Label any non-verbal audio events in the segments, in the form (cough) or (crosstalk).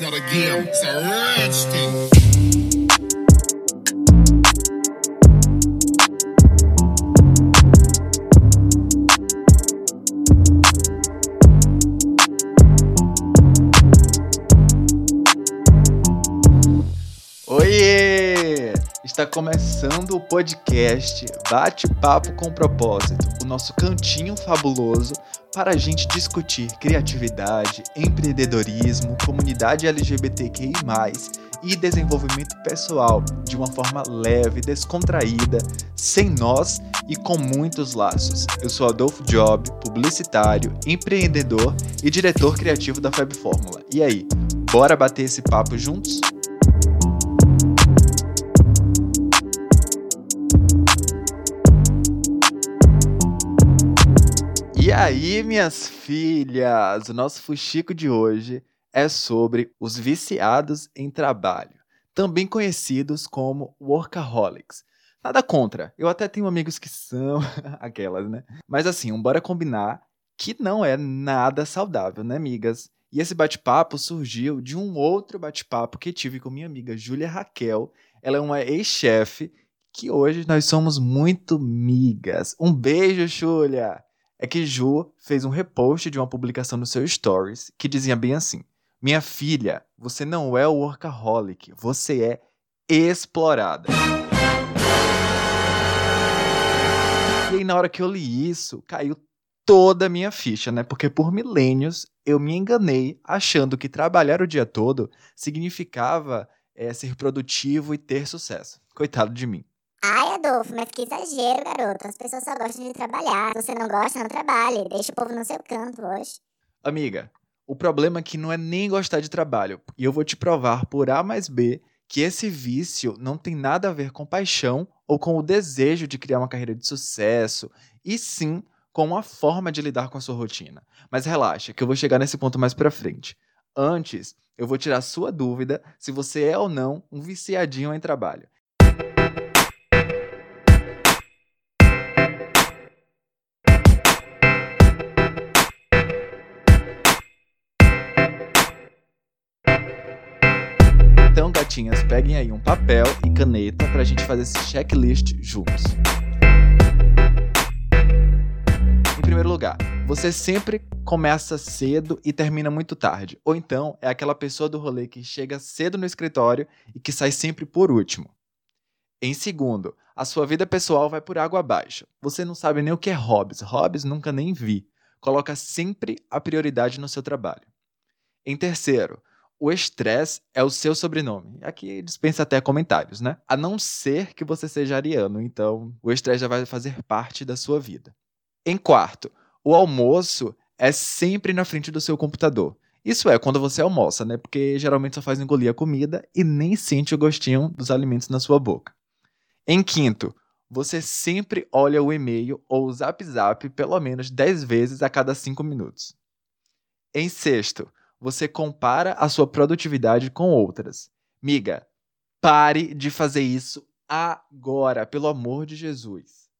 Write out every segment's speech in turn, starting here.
not a game, it's a thing. Está começando o podcast Bate-Papo com Propósito, o nosso cantinho fabuloso para a gente discutir criatividade, empreendedorismo, comunidade LGBTQI, e desenvolvimento pessoal de uma forma leve, descontraída, sem nós e com muitos laços. Eu sou Adolfo Job, publicitário, empreendedor e diretor criativo da Fab Fórmula. E aí, bora bater esse papo juntos? Aí, minhas filhas, o nosso fuxico de hoje é sobre os viciados em trabalho, também conhecidos como workaholics. Nada contra, eu até tenho amigos que são (laughs) aquelas, né? Mas assim, bora combinar que não é nada saudável, né, amigas? E esse bate-papo surgiu de um outro bate-papo que tive com minha amiga Júlia Raquel. Ela é uma ex-chefe que hoje nós somos muito migas. Um beijo, Júlia! É que Ju fez um repost de uma publicação no seu Stories que dizia bem assim: Minha filha, você não é workaholic, você é explorada. E aí, na hora que eu li isso, caiu toda a minha ficha, né? Porque por milênios eu me enganei achando que trabalhar o dia todo significava é, ser produtivo e ter sucesso. Coitado de mim. Ai, Adolfo, mas que exagero, garoto. As pessoas só gostam de trabalhar. Se você não gosta, não trabalhe. Deixa o povo no seu canto hoje. Amiga, o problema aqui não é nem gostar de trabalho. E eu vou te provar por A mais B que esse vício não tem nada a ver com paixão ou com o desejo de criar uma carreira de sucesso, e sim com uma forma de lidar com a sua rotina. Mas relaxa, que eu vou chegar nesse ponto mais pra frente. Antes, eu vou tirar sua dúvida se você é ou não um viciadinho em trabalho. Então, gatinhas, peguem aí um papel e caneta pra gente fazer esse checklist juntos. Em primeiro lugar, você sempre começa cedo e termina muito tarde. Ou então é aquela pessoa do rolê que chega cedo no escritório e que sai sempre por último. Em segundo, a sua vida pessoal vai por água abaixo. Você não sabe nem o que é hobbies. Hobbies nunca nem vi. Coloca sempre a prioridade no seu trabalho. Em terceiro, o estresse é o seu sobrenome. Aqui dispensa até comentários, né? A não ser que você seja ariano, então o estresse já vai fazer parte da sua vida. Em quarto, o almoço é sempre na frente do seu computador. Isso é quando você almoça, né? Porque geralmente só faz engolir a comida e nem sente o gostinho dos alimentos na sua boca. Em quinto, você sempre olha o e-mail ou o zap zap pelo menos 10 vezes a cada 5 minutos. Em sexto, você compara a sua produtividade com outras. Miga, pare de fazer isso agora, pelo amor de Jesus.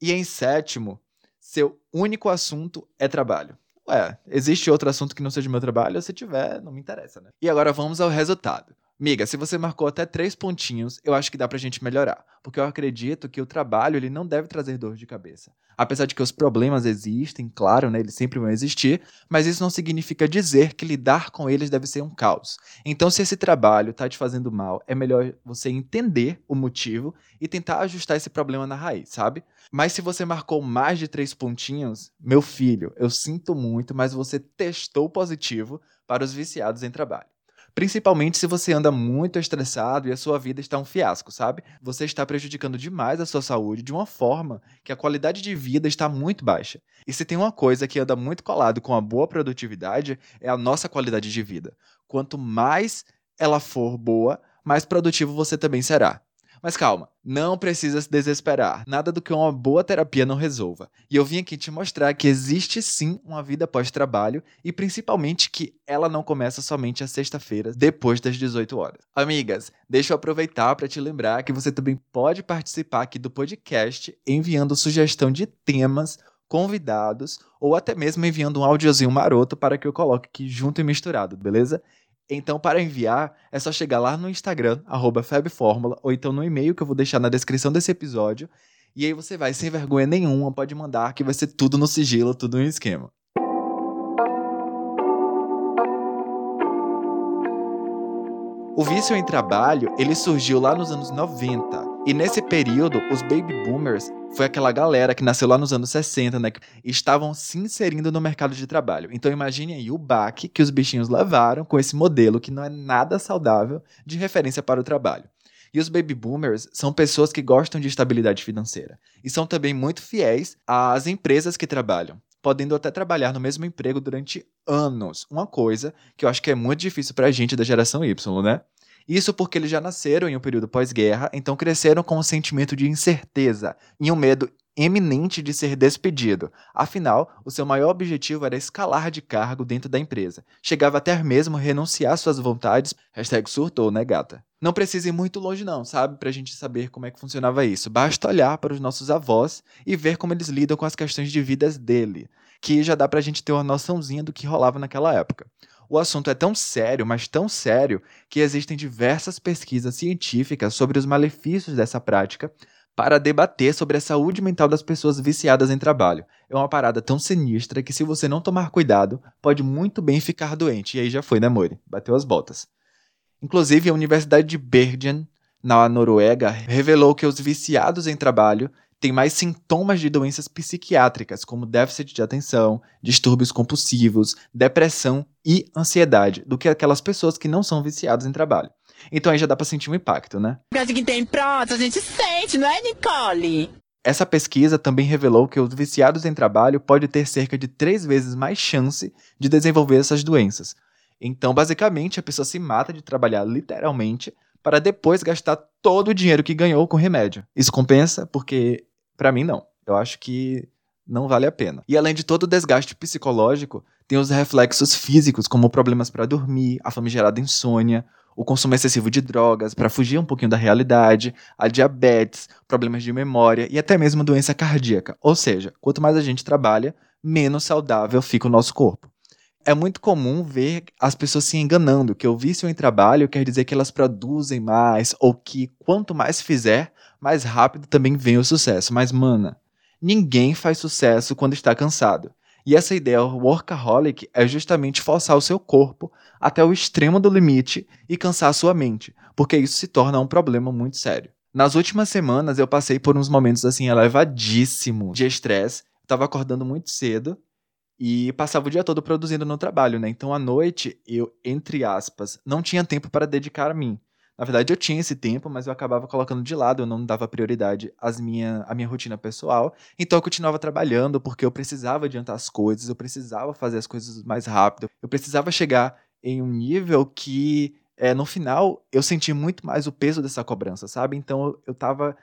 E em sétimo, seu único assunto é trabalho. Ué, existe outro assunto que não seja meu trabalho? Se tiver, não me interessa, né? E agora vamos ao resultado. Miga, se você marcou até três pontinhos, eu acho que dá pra gente melhorar. Porque eu acredito que o trabalho ele não deve trazer dor de cabeça. Apesar de que os problemas existem, claro, né, eles sempre vão existir, mas isso não significa dizer que lidar com eles deve ser um caos. Então, se esse trabalho tá te fazendo mal, é melhor você entender o motivo e tentar ajustar esse problema na raiz, sabe? Mas se você marcou mais de três pontinhos, meu filho, eu sinto muito, mas você testou positivo para os viciados em trabalho. Principalmente se você anda muito estressado e a sua vida está um fiasco, sabe? Você está prejudicando demais a sua saúde de uma forma que a qualidade de vida está muito baixa. E se tem uma coisa que anda muito colado com a boa produtividade, é a nossa qualidade de vida. Quanto mais ela for boa, mais produtivo você também será. Mas calma, não precisa se desesperar. Nada do que uma boa terapia não resolva. E eu vim aqui te mostrar que existe sim uma vida pós-trabalho e principalmente que ela não começa somente às sexta-feiras, depois das 18 horas. Amigas, deixa eu aproveitar para te lembrar que você também pode participar aqui do podcast enviando sugestão de temas convidados ou até mesmo enviando um áudiozinho maroto para que eu coloque aqui junto e misturado, beleza? Então, para enviar, é só chegar lá no Instagram, FabFórmula, ou então no e-mail que eu vou deixar na descrição desse episódio. E aí você vai, sem vergonha nenhuma, pode mandar, que vai ser tudo no sigilo, tudo no esquema. O vício em trabalho, ele surgiu lá nos anos 90. E nesse período, os baby boomers foi aquela galera que nasceu lá nos anos 60, né? Que estavam se inserindo no mercado de trabalho. Então imagine aí o baque que os bichinhos levaram com esse modelo que não é nada saudável de referência para o trabalho. E os baby boomers são pessoas que gostam de estabilidade financeira e são também muito fiéis às empresas que trabalham podendo até trabalhar no mesmo emprego durante anos. Uma coisa que eu acho que é muito difícil para a gente da geração Y, né? Isso porque eles já nasceram em um período pós-guerra, então cresceram com um sentimento de incerteza e um medo eminente de ser despedido. Afinal, o seu maior objetivo era escalar de cargo dentro da empresa. Chegava até mesmo renunciar suas vontades. Hashtag surtou, né, gata? Não precisa ir muito longe, não, sabe? Pra gente saber como é que funcionava isso. Basta olhar para os nossos avós e ver como eles lidam com as questões de vidas dele, que já dá pra gente ter uma noçãozinha do que rolava naquela época. O assunto é tão sério, mas tão sério, que existem diversas pesquisas científicas sobre os malefícios dessa prática para debater sobre a saúde mental das pessoas viciadas em trabalho. É uma parada tão sinistra que, se você não tomar cuidado, pode muito bem ficar doente. E aí já foi, né, Mori? Bateu as botas. Inclusive, a Universidade de Bergen, na Noruega, revelou que os viciados em trabalho tem mais sintomas de doenças psiquiátricas, como déficit de atenção, distúrbios compulsivos, depressão e ansiedade, do que aquelas pessoas que não são viciadas em trabalho. Então aí já dá pra sentir um impacto, né? que tem pronto, a gente sente, não é, Nicole? Essa pesquisa também revelou que os viciados em trabalho podem ter cerca de três vezes mais chance de desenvolver essas doenças. Então, basicamente, a pessoa se mata de trabalhar literalmente para depois gastar todo o dinheiro que ganhou com remédio. Isso compensa porque para mim, não. Eu acho que não vale a pena. E além de todo o desgaste psicológico, tem os reflexos físicos, como problemas para dormir, a famigerada insônia, o consumo excessivo de drogas para fugir um pouquinho da realidade, a diabetes, problemas de memória e até mesmo doença cardíaca. Ou seja, quanto mais a gente trabalha, menos saudável fica o nosso corpo. É muito comum ver as pessoas se enganando que o vício em trabalho quer dizer que elas produzem mais ou que quanto mais fizer, mais rápido também vem o sucesso. Mas, mana, ninguém faz sucesso quando está cansado. E essa ideia workaholic é justamente forçar o seu corpo até o extremo do limite e cansar a sua mente, porque isso se torna um problema muito sério. Nas últimas semanas eu passei por uns momentos assim elevadíssimos de estresse. Estava acordando muito cedo e passava o dia todo produzindo no trabalho, né? Então à noite eu, entre aspas, não tinha tempo para dedicar a mim. Na verdade, eu tinha esse tempo, mas eu acabava colocando de lado, eu não dava prioridade às minha, à minha rotina pessoal. Então eu continuava trabalhando porque eu precisava adiantar as coisas, eu precisava fazer as coisas mais rápido, eu precisava chegar em um nível que, é, no final, eu senti muito mais o peso dessa cobrança, sabe? Então eu, eu tava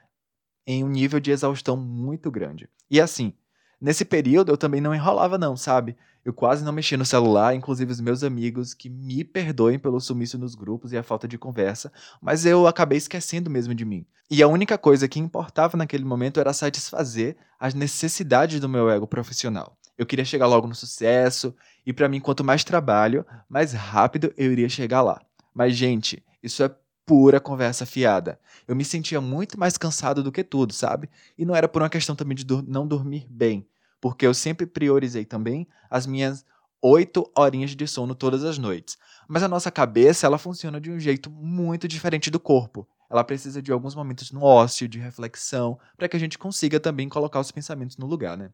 em um nível de exaustão muito grande. E assim, nesse período eu também não enrolava, não, sabe? Eu quase não mexi no celular, inclusive os meus amigos que me perdoem pelo sumiço nos grupos e a falta de conversa, mas eu acabei esquecendo mesmo de mim. E a única coisa que importava naquele momento era satisfazer as necessidades do meu ego profissional. Eu queria chegar logo no sucesso, e para mim, quanto mais trabalho, mais rápido eu iria chegar lá. Mas, gente, isso é pura conversa fiada. Eu me sentia muito mais cansado do que tudo, sabe? E não era por uma questão também de não dormir bem porque eu sempre priorizei também as minhas oito horinhas de sono todas as noites. Mas a nossa cabeça, ela funciona de um jeito muito diferente do corpo. Ela precisa de alguns momentos no ócio, de reflexão, para que a gente consiga também colocar os pensamentos no lugar, né?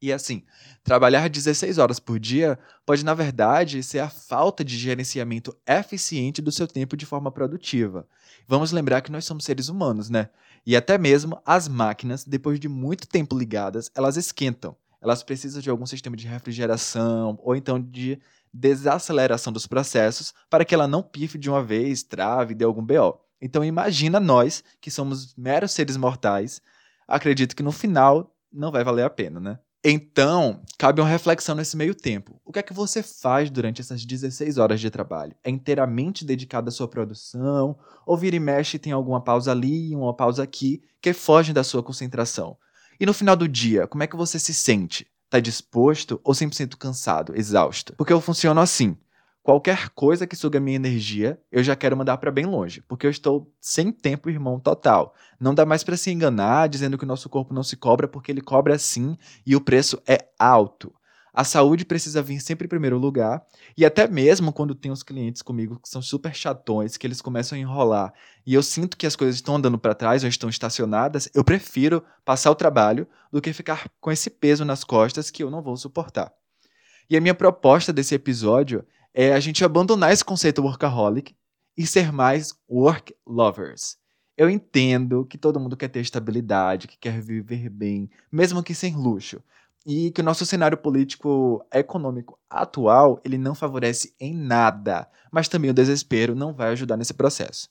E assim, trabalhar 16 horas por dia pode, na verdade, ser a falta de gerenciamento eficiente do seu tempo de forma produtiva. Vamos lembrar que nós somos seres humanos, né? E até mesmo as máquinas, depois de muito tempo ligadas, elas esquentam. Elas precisam de algum sistema de refrigeração ou então de desaceleração dos processos para que ela não pife de uma vez, trave, dê algum BO. Então imagina nós, que somos meros seres mortais, acredito que no final não vai valer a pena, né? Então, cabe uma reflexão nesse meio tempo. O que é que você faz durante essas 16 horas de trabalho? É inteiramente dedicado à sua produção? Ou vira e mexe tem alguma pausa ali e uma pausa aqui que fogem da sua concentração? E no final do dia, como é que você se sente? Tá disposto ou 100% cansado, exausto? Porque eu funciono assim. Qualquer coisa que suga minha energia, eu já quero mandar para bem longe, porque eu estou sem tempo, irmão, total. Não dá mais para se enganar dizendo que o nosso corpo não se cobra, porque ele cobra sim e o preço é alto. A saúde precisa vir sempre em primeiro lugar, e até mesmo quando tem os clientes comigo que são super chatões, que eles começam a enrolar, e eu sinto que as coisas estão andando para trás ou estão estacionadas, eu prefiro passar o trabalho do que ficar com esse peso nas costas que eu não vou suportar. E a minha proposta desse episódio é a gente abandonar esse conceito workaholic e ser mais work lovers. Eu entendo que todo mundo quer ter estabilidade, que quer viver bem, mesmo que sem luxo e que o nosso cenário político econômico atual ele não favorece em nada, mas também o desespero não vai ajudar nesse processo.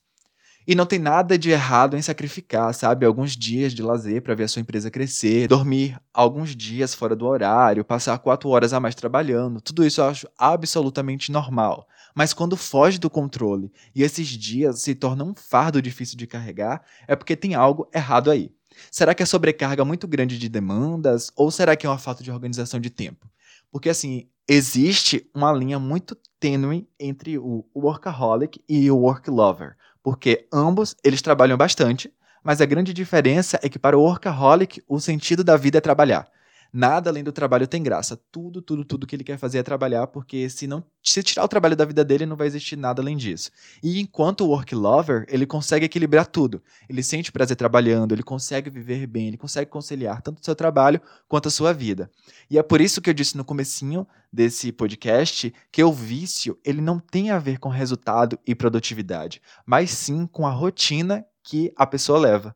E não tem nada de errado em sacrificar, sabe, alguns dias de lazer para ver a sua empresa crescer, dormir alguns dias fora do horário, passar quatro horas a mais trabalhando. Tudo isso eu acho absolutamente normal. Mas quando foge do controle e esses dias se tornam um fardo difícil de carregar, é porque tem algo errado aí. Será que é sobrecarga muito grande de demandas ou será que é uma falta de organização de tempo? Porque assim, existe uma linha muito tênue entre o workaholic e o work lover, porque ambos eles trabalham bastante, mas a grande diferença é que para o workaholic o sentido da vida é trabalhar. Nada além do trabalho tem graça. Tudo, tudo, tudo que ele quer fazer é trabalhar, porque se não se tirar o trabalho da vida dele, não vai existir nada além disso. E enquanto o work lover, ele consegue equilibrar tudo. Ele sente prazer trabalhando, ele consegue viver bem, ele consegue conciliar tanto o seu trabalho quanto a sua vida. E é por isso que eu disse no comecinho desse podcast que o vício, ele não tem a ver com resultado e produtividade, mas sim com a rotina que a pessoa leva.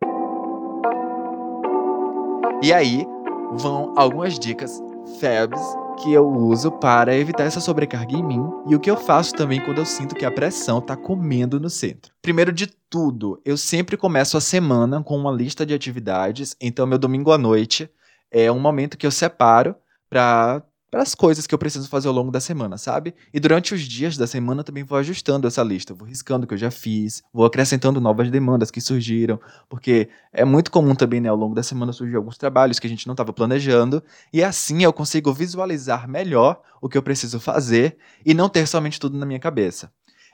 E aí, vão algumas dicas fabs que eu uso para evitar essa sobrecarga em mim e o que eu faço também quando eu sinto que a pressão está comendo no centro. Primeiro de tudo, eu sempre começo a semana com uma lista de atividades, então meu domingo à noite é um momento que eu separo para para as coisas que eu preciso fazer ao longo da semana, sabe? E durante os dias da semana também vou ajustando essa lista, vou riscando o que eu já fiz, vou acrescentando novas demandas que surgiram, porque é muito comum também, né, ao longo da semana surgir alguns trabalhos que a gente não estava planejando, e assim eu consigo visualizar melhor o que eu preciso fazer e não ter somente tudo na minha cabeça.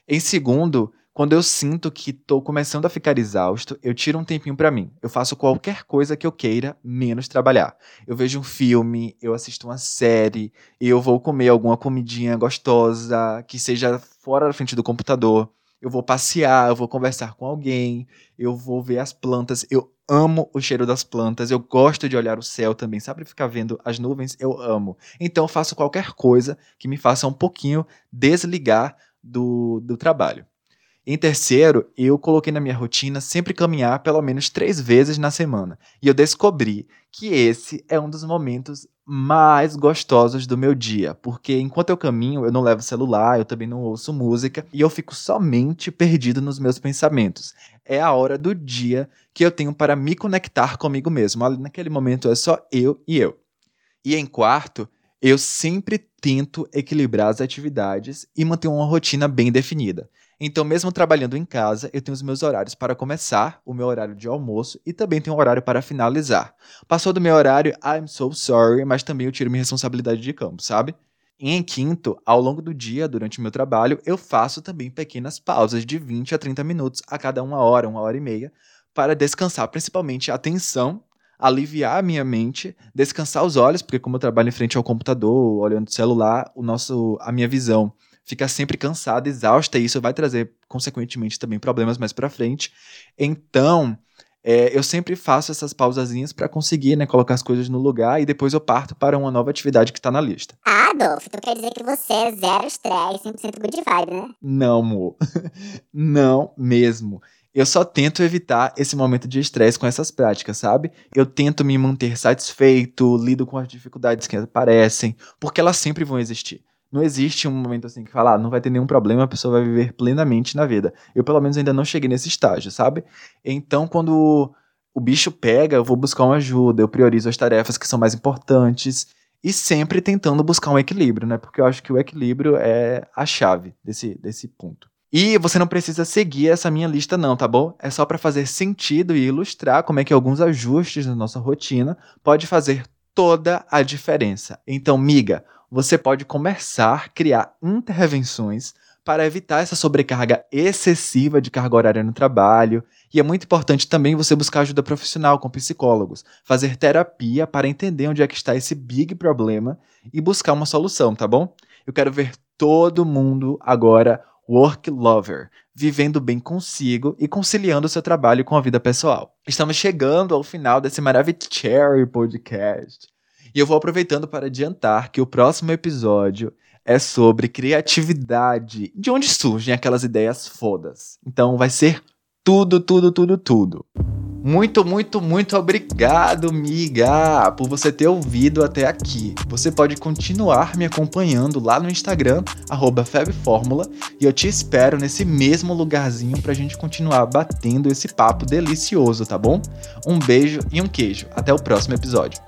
Em segundo, quando eu sinto que estou começando a ficar exausto, eu tiro um tempinho para mim. Eu faço qualquer coisa que eu queira, menos trabalhar. Eu vejo um filme, eu assisto uma série, eu vou comer alguma comidinha gostosa, que seja fora da frente do computador. Eu vou passear, eu vou conversar com alguém, eu vou ver as plantas. Eu amo o cheiro das plantas, eu gosto de olhar o céu também, sabe? Ficar vendo as nuvens, eu amo. Então eu faço qualquer coisa que me faça um pouquinho desligar do, do trabalho. Em terceiro, eu coloquei na minha rotina sempre caminhar pelo menos três vezes na semana. E eu descobri que esse é um dos momentos mais gostosos do meu dia, porque enquanto eu caminho, eu não levo celular, eu também não ouço música e eu fico somente perdido nos meus pensamentos. É a hora do dia que eu tenho para me conectar comigo mesmo. Naquele momento é só eu e eu. E em quarto, eu sempre tento equilibrar as atividades e manter uma rotina bem definida. Então, mesmo trabalhando em casa, eu tenho os meus horários para começar, o meu horário de almoço e também tenho um horário para finalizar. Passou do meu horário, I'm so sorry, mas também eu tiro minha responsabilidade de campo, sabe? E em quinto, ao longo do dia, durante o meu trabalho, eu faço também pequenas pausas de 20 a 30 minutos a cada uma hora, uma hora e meia, para descansar principalmente a atenção, aliviar a minha mente, descansar os olhos, porque como eu trabalho em frente ao computador, olhando o celular, o nosso, a minha visão fica sempre cansada, exausta, e isso vai trazer, consequentemente, também problemas mais para frente. Então, é, eu sempre faço essas pausazinhas para conseguir né, colocar as coisas no lugar e depois eu parto para uma nova atividade que está na lista. Ah, Adolfo, tu quer dizer que você é zero estresse, 100% good vibe, né? Não, amor. (laughs) Não mesmo. Eu só tento evitar esse momento de estresse com essas práticas, sabe? Eu tento me manter satisfeito, lido com as dificuldades que aparecem, porque elas sempre vão existir. Não existe um momento assim que fala, ah, não vai ter nenhum problema, a pessoa vai viver plenamente na vida. Eu, pelo menos, ainda não cheguei nesse estágio, sabe? Então, quando o bicho pega, eu vou buscar uma ajuda, eu priorizo as tarefas que são mais importantes e sempre tentando buscar um equilíbrio, né? Porque eu acho que o equilíbrio é a chave desse, desse ponto. E você não precisa seguir essa minha lista não, tá bom? É só para fazer sentido e ilustrar como é que alguns ajustes na nossa rotina pode fazer toda a diferença. Então, miga, você pode começar a criar intervenções para evitar essa sobrecarga excessiva de carga horária no trabalho. E é muito importante também você buscar ajuda profissional com psicólogos, fazer terapia para entender onde é que está esse big problema e buscar uma solução, tá bom? Eu quero ver todo mundo agora work lover, vivendo bem consigo e conciliando seu trabalho com a vida pessoal. Estamos chegando ao final desse maravilhoso podcast. E eu vou aproveitando para adiantar que o próximo episódio é sobre criatividade, de onde surgem aquelas ideias fodas. Então vai ser tudo, tudo, tudo, tudo. Muito, muito, muito obrigado, miga, por você ter ouvido até aqui. Você pode continuar me acompanhando lá no Instagram, FebFórmula, e eu te espero nesse mesmo lugarzinho pra gente continuar batendo esse papo delicioso, tá bom? Um beijo e um queijo. Até o próximo episódio.